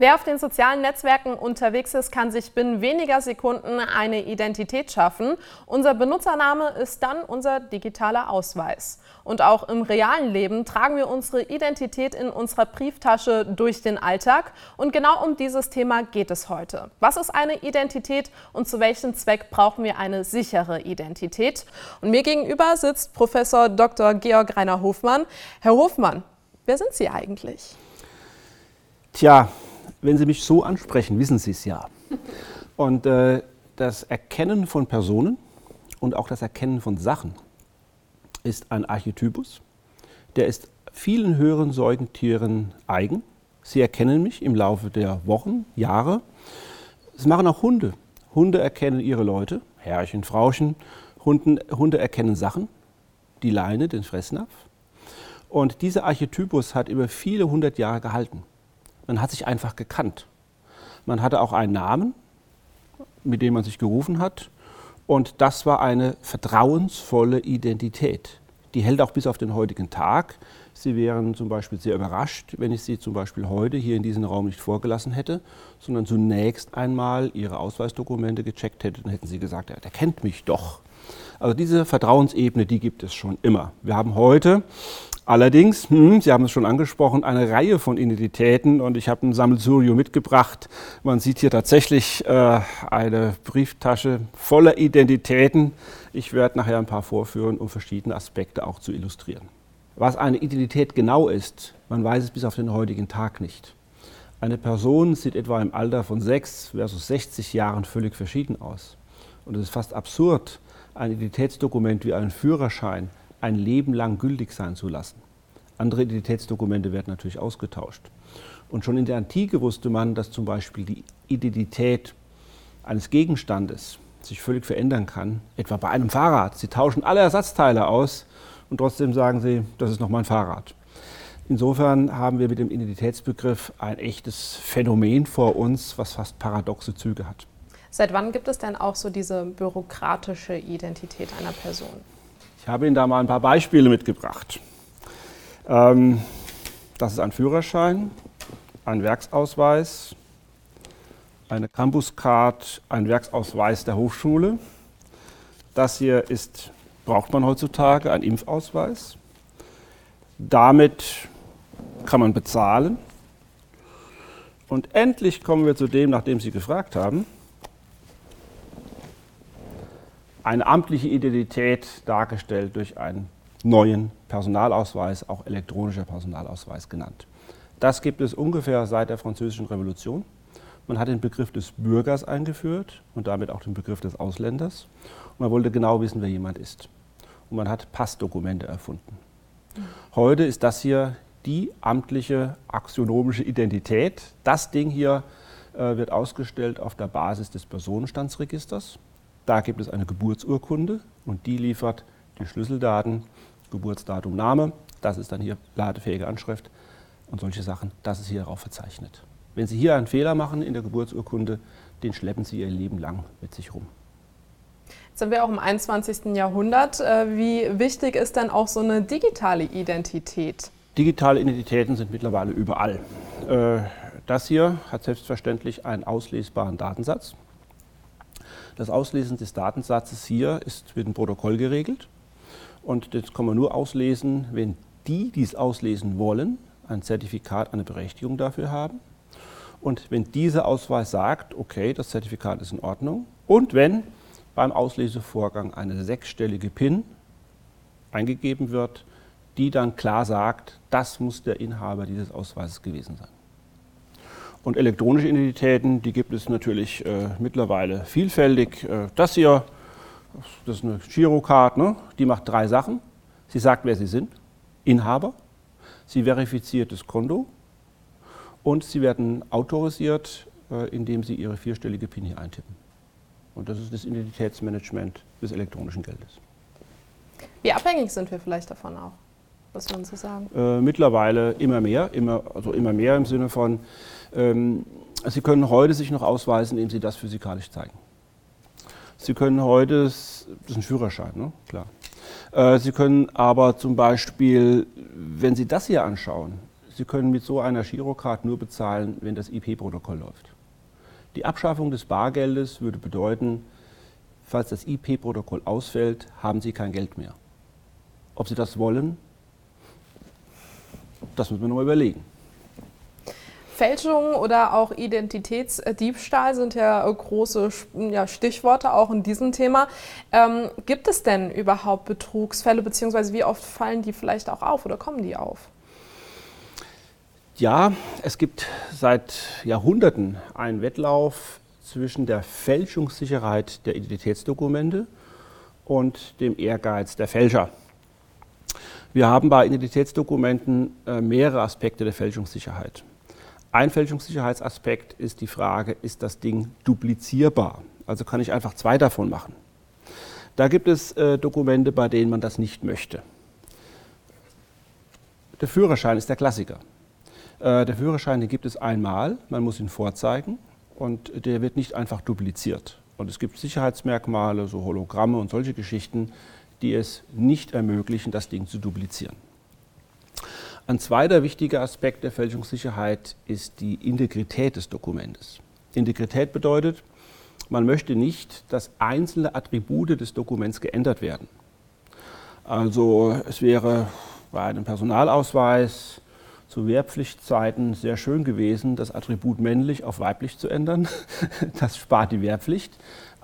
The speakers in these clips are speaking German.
Wer auf den sozialen Netzwerken unterwegs ist, kann sich binnen weniger Sekunden eine Identität schaffen. Unser Benutzername ist dann unser digitaler Ausweis. Und auch im realen Leben tragen wir unsere Identität in unserer Brieftasche durch den Alltag. Und genau um dieses Thema geht es heute. Was ist eine Identität und zu welchem Zweck brauchen wir eine sichere Identität? Und mir gegenüber sitzt Professor Dr. Georg Rainer Hofmann. Herr Hofmann, wer sind Sie eigentlich? Tja, wenn Sie mich so ansprechen, wissen Sie es ja. Und äh, das Erkennen von Personen und auch das Erkennen von Sachen ist ein Archetypus. Der ist vielen höheren Säugetieren eigen. Sie erkennen mich im Laufe der Wochen, Jahre. Das machen auch Hunde. Hunde erkennen ihre Leute, Herrchen, Frauchen. Hunden, Hunde erkennen Sachen, die Leine, den Fressnapf. Und dieser Archetypus hat über viele hundert Jahre gehalten. Man hat sich einfach gekannt. Man hatte auch einen Namen, mit dem man sich gerufen hat. Und das war eine vertrauensvolle Identität. Die hält auch bis auf den heutigen Tag. Sie wären zum Beispiel sehr überrascht, wenn ich Sie zum Beispiel heute hier in diesem Raum nicht vorgelassen hätte, sondern zunächst einmal Ihre Ausweisdokumente gecheckt hätte. Dann hätten Sie gesagt, der kennt mich doch. Also diese Vertrauensebene, die gibt es schon immer. Wir haben heute Allerdings, hm, Sie haben es schon angesprochen, eine Reihe von Identitäten und ich habe ein Sammelsurium mitgebracht. Man sieht hier tatsächlich äh, eine Brieftasche voller Identitäten. Ich werde nachher ein paar vorführen, um verschiedene Aspekte auch zu illustrieren. Was eine Identität genau ist, man weiß es bis auf den heutigen Tag nicht. Eine Person sieht etwa im Alter von 6 versus 60 Jahren völlig verschieden aus. Und es ist fast absurd, ein Identitätsdokument wie einen Führerschein ein Leben lang gültig sein zu lassen. Andere Identitätsdokumente werden natürlich ausgetauscht. Und schon in der Antike wusste man, dass zum Beispiel die Identität eines Gegenstandes sich völlig verändern kann, etwa bei einem Fahrrad. Sie tauschen alle Ersatzteile aus und trotzdem sagen sie, das ist noch mein Fahrrad. Insofern haben wir mit dem Identitätsbegriff ein echtes Phänomen vor uns, was fast paradoxe Züge hat. Seit wann gibt es denn auch so diese bürokratische Identität einer Person? Ich habe Ihnen da mal ein paar Beispiele mitgebracht. Ähm, das ist ein Führerschein, ein Werksausweis, eine Campuscard, ein Werksausweis der Hochschule. Das hier ist, braucht man heutzutage, ein Impfausweis. Damit kann man bezahlen. Und endlich kommen wir zu dem, nach dem Sie gefragt haben. Eine amtliche Identität dargestellt durch einen neuen Personalausweis, auch elektronischer Personalausweis genannt. Das gibt es ungefähr seit der Französischen Revolution. Man hat den Begriff des Bürgers eingeführt und damit auch den Begriff des Ausländers. Und man wollte genau wissen, wer jemand ist. Und man hat Passdokumente erfunden. Heute ist das hier die amtliche axionomische Identität. Das Ding hier äh, wird ausgestellt auf der Basis des Personenstandsregisters. Da gibt es eine Geburtsurkunde und die liefert die Schlüsseldaten, Geburtsdatum, Name. Das ist dann hier ladefähige Anschrift und solche Sachen. Das ist hier darauf verzeichnet. Wenn Sie hier einen Fehler machen in der Geburtsurkunde, den schleppen Sie Ihr Leben lang mit sich rum. Jetzt sind wir auch im 21. Jahrhundert. Äh, wie wichtig ist denn auch so eine digitale Identität? Digitale Identitäten sind mittlerweile überall. Äh, das hier hat selbstverständlich einen auslesbaren Datensatz. Das Auslesen des Datensatzes hier ist mit dem Protokoll geregelt. Und das kann man nur auslesen, wenn die, die es auslesen wollen, ein Zertifikat, eine Berechtigung dafür haben. Und wenn dieser Ausweis sagt, okay, das Zertifikat ist in Ordnung. Und wenn beim Auslesevorgang eine sechsstellige PIN eingegeben wird, die dann klar sagt, das muss der Inhaber dieses Ausweises gewesen sein. Und elektronische Identitäten, die gibt es natürlich äh, mittlerweile vielfältig. Äh, das hier, das ist eine Girocard, ne? die macht drei Sachen. Sie sagt, wer Sie sind, Inhaber. Sie verifiziert das Konto und Sie werden autorisiert, äh, indem Sie Ihre vierstellige PIN hier eintippen. Und das ist das Identitätsmanagement des elektronischen Geldes. Wie abhängig sind wir vielleicht davon auch? Was würden Sie sagen? Äh, mittlerweile immer mehr, immer, also immer mehr im Sinne von, ähm, Sie können heute sich noch ausweisen, indem Sie das physikalisch zeigen. Sie können heute, das ist ein Führerschein, ne? klar. Äh, Sie können aber zum Beispiel, wenn Sie das hier anschauen, Sie können mit so einer Girocard nur bezahlen, wenn das IP-Protokoll läuft. Die Abschaffung des Bargeldes würde bedeuten, falls das IP-Protokoll ausfällt, haben Sie kein Geld mehr. Ob Sie das wollen, das müssen wir nochmal überlegen. Fälschung oder auch Identitätsdiebstahl sind ja große ja, Stichworte auch in diesem Thema. Ähm, gibt es denn überhaupt Betrugsfälle, beziehungsweise wie oft fallen die vielleicht auch auf oder kommen die auf? Ja, es gibt seit Jahrhunderten einen Wettlauf zwischen der Fälschungssicherheit der Identitätsdokumente und dem Ehrgeiz der Fälscher. Wir haben bei Identitätsdokumenten äh, mehrere Aspekte der Fälschungssicherheit. Ein Fälschungssicherheitsaspekt ist die Frage, ist das Ding duplizierbar? Also kann ich einfach zwei davon machen. Da gibt es äh, Dokumente, bei denen man das nicht möchte. Der Führerschein ist der Klassiker. Äh, der Führerschein, den gibt es einmal, man muss ihn vorzeigen und der wird nicht einfach dupliziert. Und es gibt Sicherheitsmerkmale, so Hologramme und solche Geschichten, die es nicht ermöglichen, das Ding zu duplizieren. Ein zweiter wichtiger Aspekt der Fälschungssicherheit ist die Integrität des Dokumentes. Integrität bedeutet, man möchte nicht, dass einzelne Attribute des Dokuments geändert werden. Also es wäre bei einem Personalausweis zu Wehrpflichtzeiten sehr schön gewesen, das Attribut männlich auf weiblich zu ändern. Das spart die Wehrpflicht.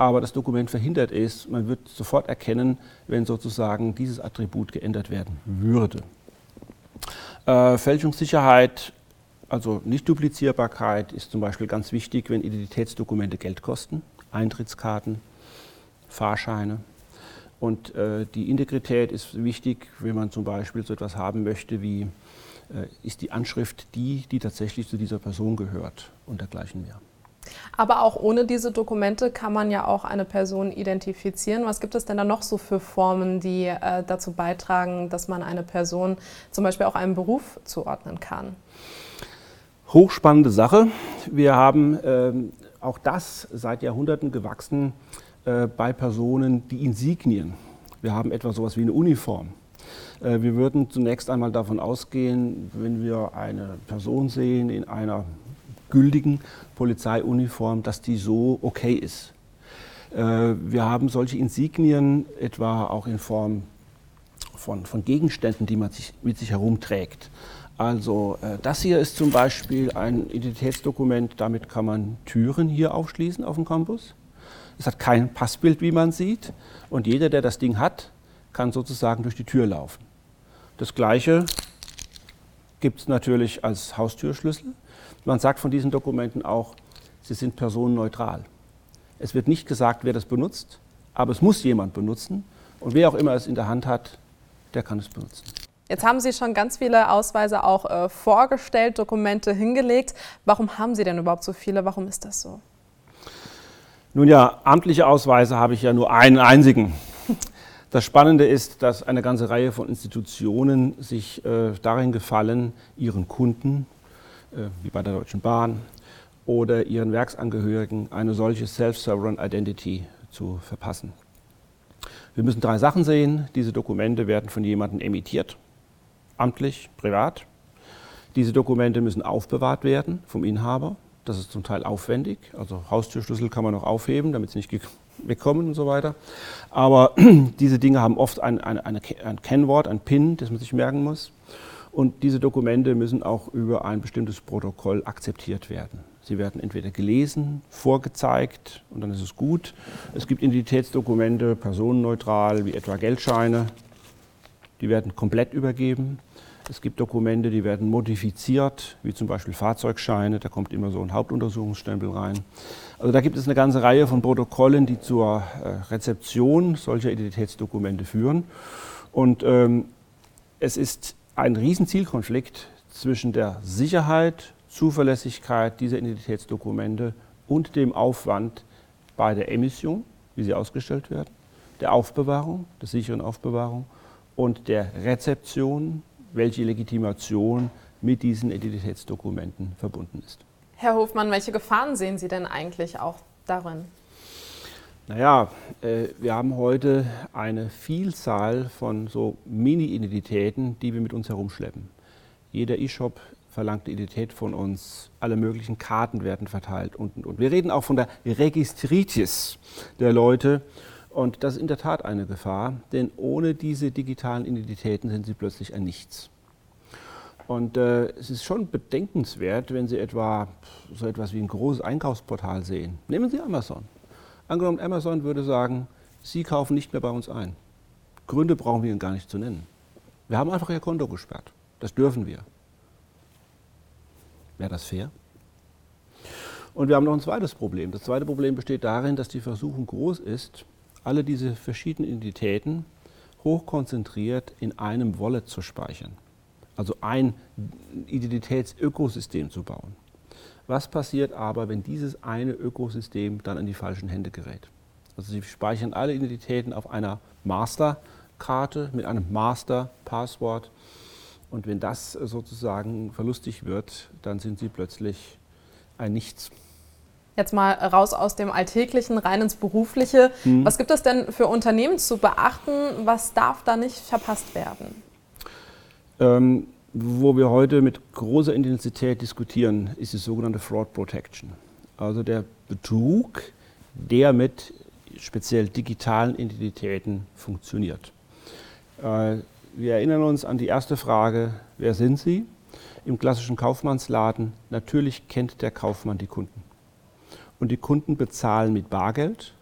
Aber das Dokument verhindert es. Man wird sofort erkennen, wenn sozusagen dieses Attribut geändert werden würde. Äh, Fälschungssicherheit, also Nichtduplizierbarkeit, ist zum Beispiel ganz wichtig, wenn Identitätsdokumente Geld kosten, Eintrittskarten, Fahrscheine. Und äh, die Integrität ist wichtig, wenn man zum Beispiel so etwas haben möchte wie, äh, ist die Anschrift die, die tatsächlich zu dieser Person gehört und dergleichen mehr. Aber auch ohne diese Dokumente kann man ja auch eine Person identifizieren. Was gibt es denn da noch so für Formen, die äh, dazu beitragen, dass man eine Person zum Beispiel auch einem Beruf zuordnen kann? Hochspannende Sache. Wir haben äh, auch das seit Jahrhunderten gewachsen äh, bei Personen, die Insignien. Wir haben etwa so etwas wie eine Uniform. Äh, wir würden zunächst einmal davon ausgehen, wenn wir eine Person sehen in einer gültigen Polizeiuniform, dass die so okay ist. Äh, wir haben solche Insignien etwa auch in Form von, von Gegenständen, die man sich, mit sich herumträgt. Also äh, das hier ist zum Beispiel ein Identitätsdokument, damit kann man Türen hier aufschließen auf dem Campus. Es hat kein Passbild, wie man sieht. Und jeder, der das Ding hat, kann sozusagen durch die Tür laufen. Das gleiche gibt es natürlich als Haustürschlüssel. Man sagt von diesen Dokumenten auch, sie sind personenneutral. Es wird nicht gesagt, wer das benutzt, aber es muss jemand benutzen. Und wer auch immer es in der Hand hat, der kann es benutzen. Jetzt haben Sie schon ganz viele Ausweise auch äh, vorgestellt, Dokumente hingelegt. Warum haben Sie denn überhaupt so viele? Warum ist das so? Nun ja, amtliche Ausweise habe ich ja nur einen einzigen. Das Spannende ist, dass eine ganze Reihe von Institutionen sich äh, darin gefallen, ihren Kunden, wie bei der Deutschen Bahn, oder ihren Werksangehörigen eine solche Self-Sovereign Identity zu verpassen. Wir müssen drei Sachen sehen. Diese Dokumente werden von jemandem emittiert, amtlich, privat. Diese Dokumente müssen aufbewahrt werden vom Inhaber. Das ist zum Teil aufwendig. Also Haustürschlüssel kann man noch aufheben, damit sie nicht wegkommen und so weiter. Aber diese Dinge haben oft ein, ein, ein Kennwort, ein PIN, das man sich merken muss. Und diese Dokumente müssen auch über ein bestimmtes Protokoll akzeptiert werden. Sie werden entweder gelesen, vorgezeigt und dann ist es gut. Es gibt Identitätsdokumente, personenneutral, wie etwa Geldscheine, die werden komplett übergeben. Es gibt Dokumente, die werden modifiziert, wie zum Beispiel Fahrzeugscheine, da kommt immer so ein Hauptuntersuchungsstempel rein. Also da gibt es eine ganze Reihe von Protokollen, die zur äh, Rezeption solcher Identitätsdokumente führen. Und ähm, es ist ein Riesenzielkonflikt zwischen der Sicherheit, Zuverlässigkeit dieser Identitätsdokumente und dem Aufwand bei der Emission, wie sie ausgestellt werden, der Aufbewahrung, der sicheren Aufbewahrung und der Rezeption, welche Legitimation mit diesen Identitätsdokumenten verbunden ist. Herr Hofmann, welche Gefahren sehen Sie denn eigentlich auch darin? Naja, äh, wir haben heute eine Vielzahl von so Mini-Identitäten, die wir mit uns herumschleppen. Jeder E-Shop verlangt die Identität von uns, alle möglichen Karten werden verteilt und, und, und. Wir reden auch von der Registritis der Leute und das ist in der Tat eine Gefahr, denn ohne diese digitalen Identitäten sind sie plötzlich ein Nichts. Und äh, es ist schon bedenkenswert, wenn Sie etwa so etwas wie ein großes Einkaufsportal sehen. Nehmen Sie Amazon. Angenommen, Amazon würde sagen, Sie kaufen nicht mehr bei uns ein. Gründe brauchen wir Ihnen gar nicht zu nennen. Wir haben einfach Ihr Konto gesperrt. Das dürfen wir. Wäre das fair? Und wir haben noch ein zweites Problem. Das zweite Problem besteht darin, dass die Versuchung groß ist, alle diese verschiedenen Identitäten hochkonzentriert in einem Wallet zu speichern. Also ein Identitätsökosystem zu bauen. Was passiert aber, wenn dieses eine Ökosystem dann in die falschen Hände gerät? Also Sie speichern alle Identitäten auf einer Masterkarte mit einem Master-Passwort. Und wenn das sozusagen verlustig wird, dann sind Sie plötzlich ein Nichts. Jetzt mal raus aus dem Alltäglichen, rein ins Berufliche. Mhm. Was gibt es denn für Unternehmen zu beachten? Was darf da nicht verpasst werden? Ähm, wo wir heute mit großer Intensität diskutieren, ist die sogenannte Fraud Protection. Also der Betrug, der mit speziell digitalen Identitäten funktioniert. Äh, wir erinnern uns an die erste Frage, wer sind Sie? Im klassischen Kaufmannsladen, natürlich kennt der Kaufmann die Kunden und die Kunden bezahlen mit Bargeld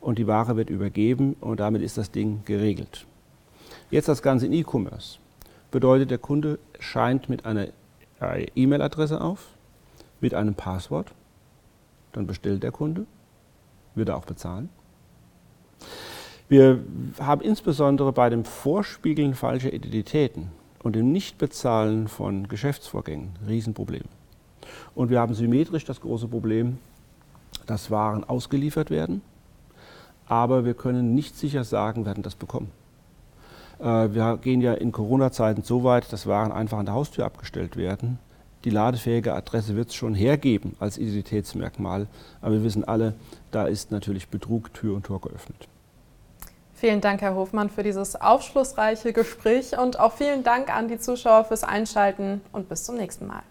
und die Ware wird übergeben und damit ist das Ding geregelt. Jetzt das Ganze in E-Commerce. Bedeutet, der Kunde scheint mit einer äh, E-Mail-Adresse auf, mit einem Passwort, dann bestellt der Kunde, wird er auch bezahlen. Wir haben insbesondere bei dem Vorspiegeln falscher Identitäten und dem Nichtbezahlen von Geschäftsvorgängen Riesenprobleme. Und wir haben symmetrisch das große Problem, dass Waren ausgeliefert werden, aber wir können nicht sicher sagen, werden das bekommen. Äh, wir gehen ja in Corona-Zeiten so weit, dass Waren einfach an der Haustür abgestellt werden. Die ladefähige Adresse wird es schon hergeben als Identitätsmerkmal, aber wir wissen alle, da ist natürlich Betrug Tür und Tor geöffnet. Vielen Dank, Herr Hofmann, für dieses aufschlussreiche Gespräch und auch vielen Dank an die Zuschauer fürs Einschalten und bis zum nächsten Mal.